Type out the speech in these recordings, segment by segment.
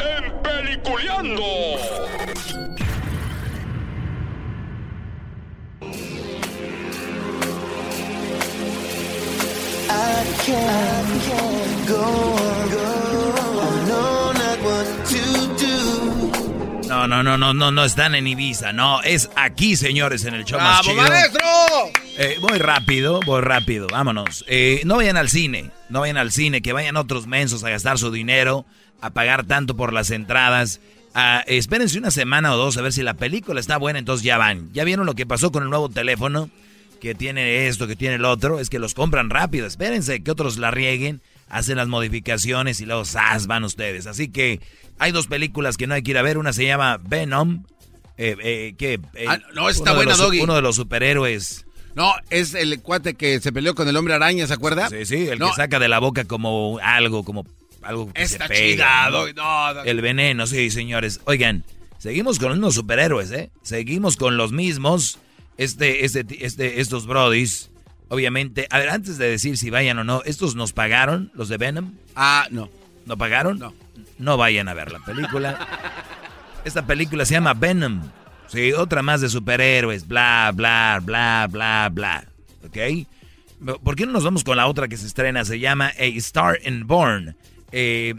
en Peliculeando. No, no, no, no, no, no están en Ibiza, no, es aquí, señores, en el show más chido. maestro! Eh, voy rápido, voy rápido, vámonos. Eh, no vayan al cine, no vayan al cine, que vayan otros mensos a gastar su dinero, a pagar tanto por las entradas. Ah, espérense una semana o dos a ver si la película está buena, entonces ya van. ¿Ya vieron lo que pasó con el nuevo teléfono? Que tiene esto, que tiene el otro. Es que los compran rápido. Espérense que otros la rieguen, hacen las modificaciones y luego ¡zas! van ustedes. Así que hay dos películas que no hay que ir a ver. Una se llama Venom. eh, eh, que, eh, Ah, no, está buena, los- Doggy. Uno de los superhéroes. No, es el cuate que se peleó con el hombre araña, ¿se acuerda? Sí, sí, el No, que saca de la boca como algo, como algo que Está se pega, chida, ¿no? Doggy, no, Doggy. El veneno, sí, señores. Oigan, seguimos con los mismos superhéroes, ¿eh? Seguimos con los mismos. Este, este, este, estos brodis, obviamente. A ver, antes de decir si vayan o no, ¿estos nos pagaron, los de Venom? Ah, no. ¿No pagaron? No. No vayan a ver la película. Esta película se llama Venom. Sí, otra más de superhéroes, bla, bla, bla, bla, bla. ¿Ok? ¿Por qué no nos vamos con la otra que se estrena? Se llama A Star in Born. Eh,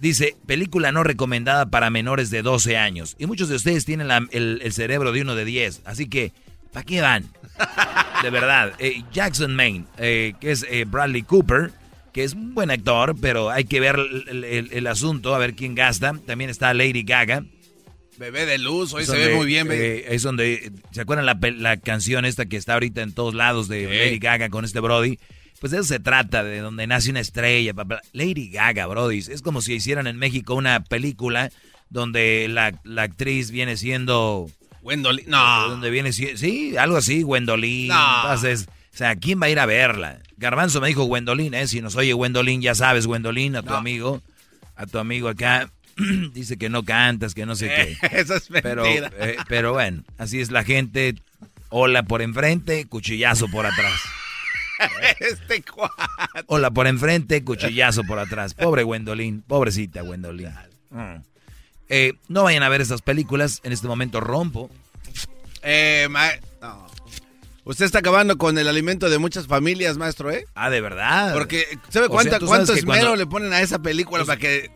dice, película no recomendada para menores de 12 años. Y muchos de ustedes tienen la- el, el cerebro de uno de 10. Así que, ¿para qué van? De verdad. Eh, Jackson Maine, eh, que es eh, Bradley Cooper, que es un buen actor, pero hay que ver el, el- el asunto, a ver quién gasta. También está Lady Gaga. Bebé de luz, hoy Es se donde, ve muy bien. eh, es donde, ¿se acuerdan la, la canción esta que está ahorita en todos lados de. Lady Gaga con este Brody? Pues de eso se trata, de donde nace una estrella. bla. Lady Gaga, Brody. Es como si hicieran en México una película donde la, la actriz viene siendo... Wendolin, no. Donde viene sí, algo así, Gwendolyn. No. Entonces, o sea, ¿quién va a ir a verla? Garbanzo me dijo Gwendolyn, ¿eh? Si nos oye Gwendolyn, ya sabes, Gwendolyn, a tu No. amigo, a tu amigo acá, dice que no cantas, que no sé qué. Eso es Pero, mentira. eh, pero bueno, así es la gente. Hola por enfrente, cuchillazo por atrás. este cuate. Hola por enfrente, cuchillazo por atrás. Pobre Gwendolyn, pobrecita Gwendolyn. Mm. Eh, no vayan a ver estas películas. En este momento rompo. Eh, no. Usted está acabando con el alimento de muchas familias, maestro, ¿eh? Ah, de verdad. Porque, ¿sabe O sea, cuánto esmero cuando- le ponen a esa película para que...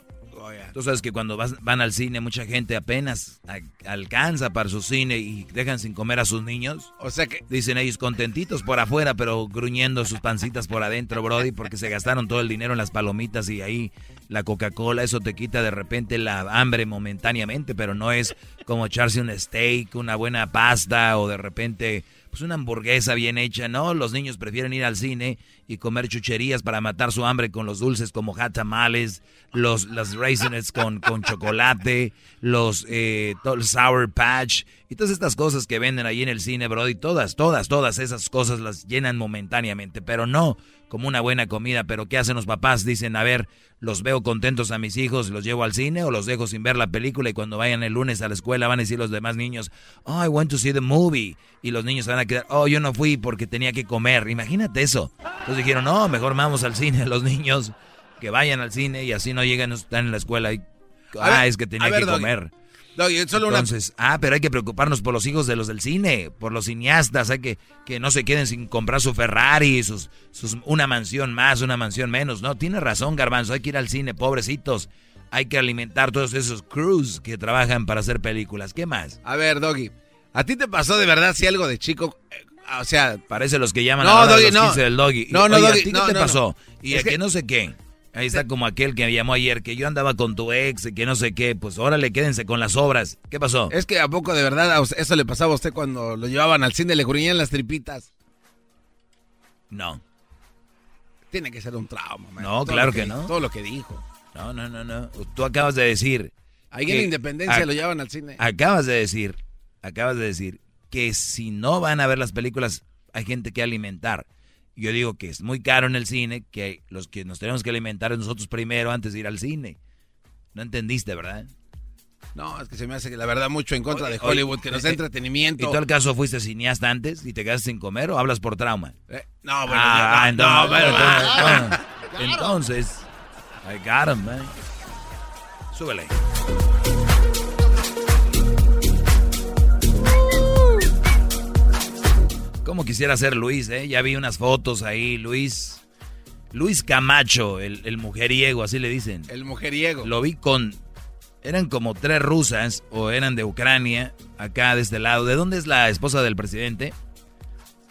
Tú sabes que cuando vas- van al cine, mucha gente apenas a- alcanza para su cine y dejan sin comer a sus niños. O sea que... Dicen ellos contentitos por afuera, pero gruñendo sus pancitas por adentro, Brody, porque se gastaron todo el dinero en las palomitas y ahí la Coca-Cola, eso te quita de repente la hambre momentáneamente, pero no es como echarse un steak, una buena pasta o de repente pues una hamburguesa bien hecha, ¿no? Los niños prefieren ir al cine y comer chucherías para matar su hambre con los dulces como hot tamales, los, las raisins con, con chocolate, los eh, sour patch y todas estas cosas que venden ahí en el cine, Brody, todas, todas, todas esas cosas las llenan momentáneamente, pero no como una buena comida. Pero ¿qué hacen los papás? Dicen, a ver, los veo contentos a mis hijos, los llevo al cine o los dejo sin ver la película y cuando vayan el lunes a la escuela van a decir los demás niños, oh, I want to see the movie. Y los niños se van a quedar, oh, yo no fui porque tenía que comer. Imagínate eso. Entonces dijeron, no, mejor vamos al cine los niños, que vayan al cine y así no llegan, están en la escuela y, ah, ver, es que tenía ver, que Doggy. Comer. Doggy, solo una... Entonces, ah, pero hay que preocuparnos por los hijos de los del cine, por los cineastas, hay que que no se queden sin comprar su Ferrari, sus, sus una mansión más, una mansión menos. No, tiene razón, Garbanzo, hay que ir al cine, pobrecitos. Hay que alimentar todos esos crews que trabajan para hacer películas. ¿Qué más? A ver, Doggy, ¿a ti te pasó de verdad si algo de chico... eh, o sea, Parece los que llaman No, a la hora de Doggy, los no. 15 del doggy. No, no, Oye, ¿a Doggy, ti no, ¿Qué te no, pasó? no. Y Es que que- no sé qué. Ahí está como aquel que me llamó ayer, que yo andaba con tu ex y que no sé qué. Pues órale, quédense con las obras. ¿Qué pasó? es que a poco de verdad eso le pasaba a usted cuando lo llevaban al cine, le gruñían las tripitas. No. Tiene que ser un trauma, maestro. No, Todo claro que no. Todo lo que dijo. No, no, no, no. Tú acabas de decir. Ahí en Independencia lo llevan al cine. Acabas de decir, acabas de decir que si no van a ver las películas, hay gente que alimentar. Yo digo que es muy caro en el cine, que los que nos tenemos que alimentar es nosotros primero antes de ir al cine. No entendiste, ¿verdad? No, es que se me hace que la verdad mucho en contra de Hollywood, que nos da eh, entretenimiento. ¿Y tú al caso fuiste cineasta antes y te quedaste sin comer o hablas por trauma? Eh, no, bueno, ah, no, entonces, entonces, I got him, man. Súbele. Quisiera ser Luis, eh? Ya vi unas fotos ahí, Luis. Luis Camacho, el, el mujeriego, así le dicen. El mujeriego. Lo vi con eran como tres rusas o eran de Ucrania, acá de este lado. ¿De dónde es la esposa del presidente?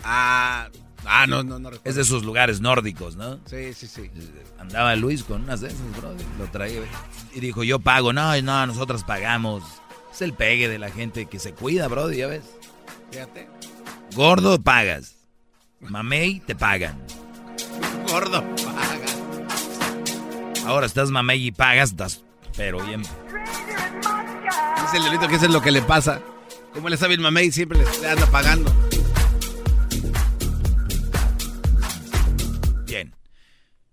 Ah, ah no, no, no recuerdo. Es de sus lugares nórdicos, ¿no? Sí, sí, sí. Andaba Luis con unas de esas, bro, lo traía. Y dijo, yo pago. No, no, nosotros pagamos. Es el pegue de la gente que se cuida, bro, ya ves. Fíjate. Gordo, pagas. Mamey, te pagan. Gordo, pagas. Ahora estás mamey y pagas, estás pero bien Dice el delito que eso es lo que le pasa. Como le sabe el mamey, siempre le, anda pagando. Bien.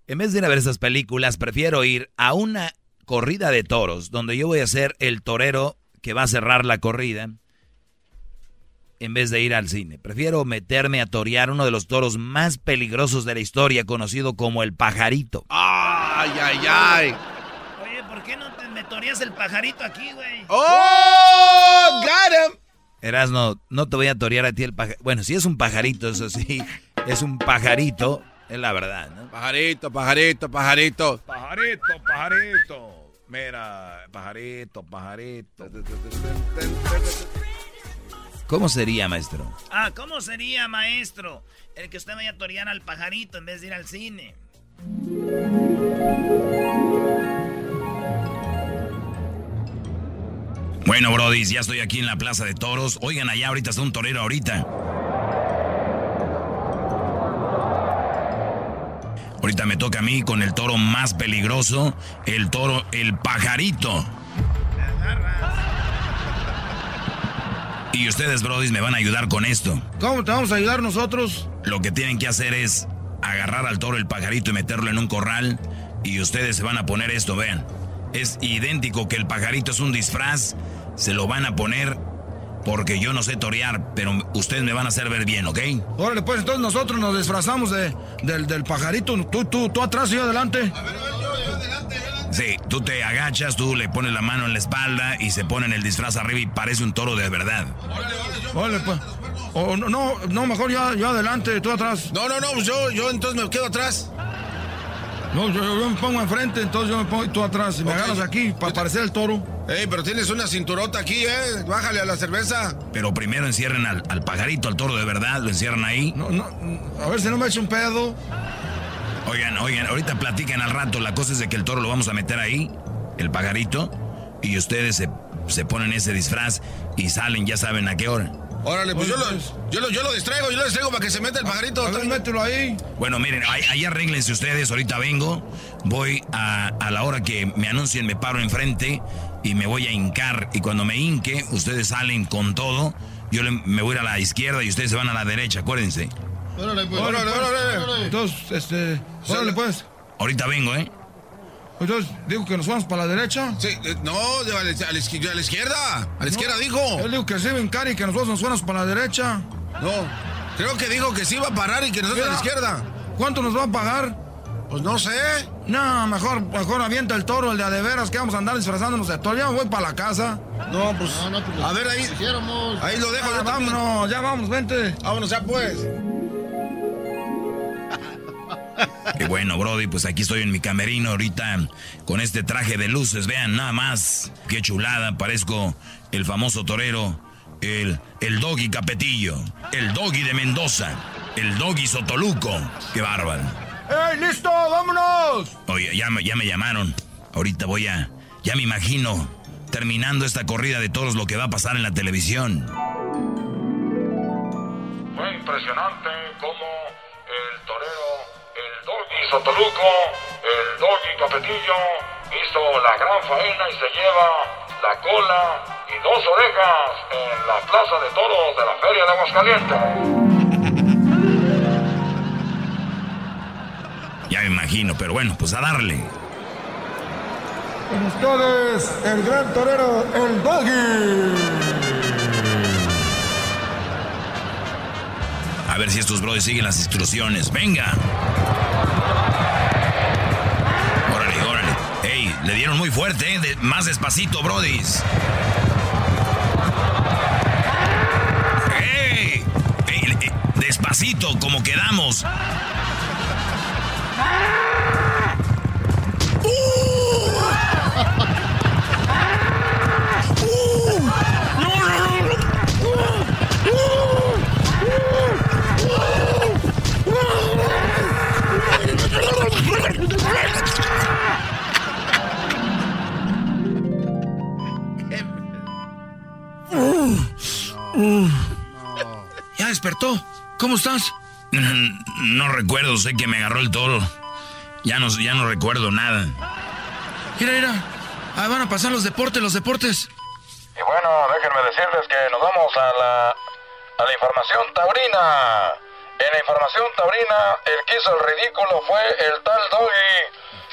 En vez de ir a ver esas películas, prefiero ir a una corrida de toros, donde yo voy a ser el torero que va a cerrar la corrida, en vez de ir al cine. Prefiero meterme a torear uno de los toros más peligrosos de la historia, conocido como el pajarito. ¡Ay, ay, ay! ¿por qué no te metorías el pajarito aquí, güey? ¡Oh! ¡Got him! Erasno, no te voy a torear a ti el pajarito. Bueno, si es un pajarito, eso sí. Es un pajarito, es la verdad, ¿no? Pajarito, pajarito, pajarito. Pajarito, pajarito. Mira, pajarito, pajarito. ¿Cómo sería, maestro? Ah, ¿cómo sería, maestro? El que usted vaya a torear al pajarito en vez de ir al cine. Bueno, Brody, ya estoy aquí en la Plaza de Toros. Oigan, allá ahorita está un torero ahorita. Ahorita me toca a mí con el toro más peligroso, el toro, el pajarito. Y ustedes, Brody, me van a ayudar con esto. ¿Cómo te vamos a ayudar nosotros? Lo que tienen que hacer es agarrar al toro el pajarito y meterlo en un corral. Y ustedes se van a poner esto, vean. Es idéntico que el pajarito es un disfraz se lo van a poner porque yo no sé torear, pero ustedes me van a hacer ver bien, ¿ok? Órale, pues entonces nosotros nos disfrazamos de, del, pajarito. Tú, tú, tú atrás y yo adelante. A ver, a ver, Sí, tú te agachas, tú le pones la mano en la espalda y se ponen el disfraz arriba y parece un toro de verdad. Órale, pues. O no, no, no, mejor yo, yo adelante, tú atrás. No, no, no, pues yo, yo entonces me quedo atrás. No, yo, me pongo enfrente, entonces yo me pongo tú atrás y me agarras aquí para parecer el toro. Ey, pero tienes una cinturota aquí, ¿eh? Bájale a la cerveza. Pero primero encierren al, pajarito, al toro de verdad, lo encierran ahí. No, no, a ver si no me echo un pedo. Oigan, oigan, ahorita platican al rato. La cosa es de que el toro lo vamos a meter ahí, el pajarito, y ustedes se, se ponen ese disfraz y salen, ya saben a qué hora. Órale, pues yo lo, yo, lo, yo lo distraigo, yo lo distraigo para que se meta el pajarito. A mételo ahí. Bueno, miren, ahí, ahí, arréglense ustedes, ahorita vengo. Voy a, a la hora que me anuncien, me paro enfrente y me voy a hincar. Y cuando me hinque, ustedes salen con todo. Yo me voy a, ir a la izquierda y ustedes se van a la derecha, acuérdense. Órale, pues. Órale, órale. Entonces, este. Órale, pues. Ahorita vengo, ¿eh? Entonces, digo que nos vamos para la derecha. Sí, eh, no, a la, a la, izquierda. A la izquierda dijo. Él dijo que se ven cari y que nosotros nos vamos para la derecha. No, creo que dijo que sí iba a parar y que nosotros a la izquierda. ¿Cuánto nos va a pagar? Pues no sé. No, mejor, mejor avienta el toro, el de a de veras, que vamos a andar disfrazándonos de toro. Ya voy para la casa. No, pues. pues a ver ahí. Ahí lo dejo. Ah, vámonos, ya vamos, vente. Vámonos ya pues. Qué bueno, Brody, pues aquí estoy en mi camerino ahorita con este traje de luces, vean nada más. Qué chulada, parezco el famoso torero, el, el doggy Capetillo, el doggy de Mendoza, el doggy Sotoluco. Qué bárbaro. ¡Ey, listo! ¡Vámonos! Oye, ya, ya me llamaron. Ahorita voy a... Ya me imagino terminando esta corrida de toros lo que va a pasar en la televisión. Fue impresionante cómo el torero Sotoluco el Doggy Capetillo hizo la gran faena y se lleva la cola y dos orejas en la Plaza de Toros de la Feria de Aguascalientes. Ya me imagino, pero bueno, pues a darle. Con ustedes, el gran torero, el Doggy. A ver si estos brothers siguen las instrucciones. ¡Venga! Muy fuerte, ¿eh? más despacito, brodis. ¡Ey! ¡Ey! Eh, despacito, como quedamos. ¿Cómo estás? No recuerdo, sé que me agarró el toro. Ya no, ya no recuerdo nada. Mira, mira. Ah, van a pasar los deportes, los deportes. Y bueno, déjenme decirles que nos vamos a la, a la información taurina. En la información taurina, el que hizo el ridículo fue el tal Doggy.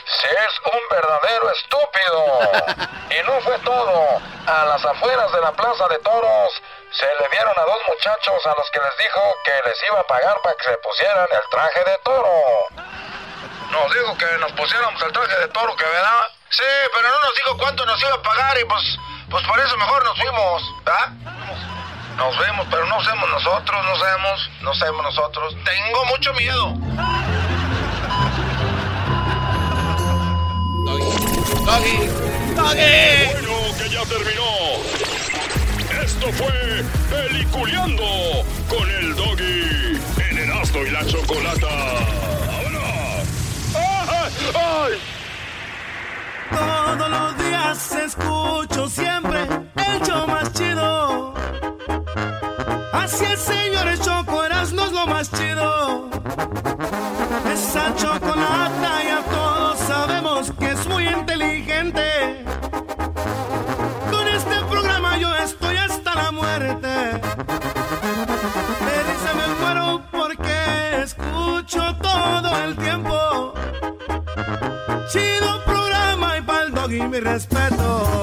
Si es un verdadero estúpido. Y no fue todo. A las afueras de la plaza de toros se le dieron a dos muchachos a los que les dijo que les iba a pagar para que se pusieran el traje de toro. Nos dijo que nos pusiéramos el traje de toro, que verdad. Sí, pero no nos dijo cuánto nos iba a pagar y pues, pues por eso mejor nos fuimos, ¿ah? Nos vemos, pero no somos nosotros, no sabemos, no sabemos nosotros. Tengo mucho miedo. Doggy. Doggy. Bueno, que ya terminó. Fue Peliculeando con el Doggy en Erasmo y la Chocolata. ¡Vámonos! ¡Ay! Todos los días escucho siempre el show más chido. Así el señor Choco Erasmo es lo más chido. Respeto.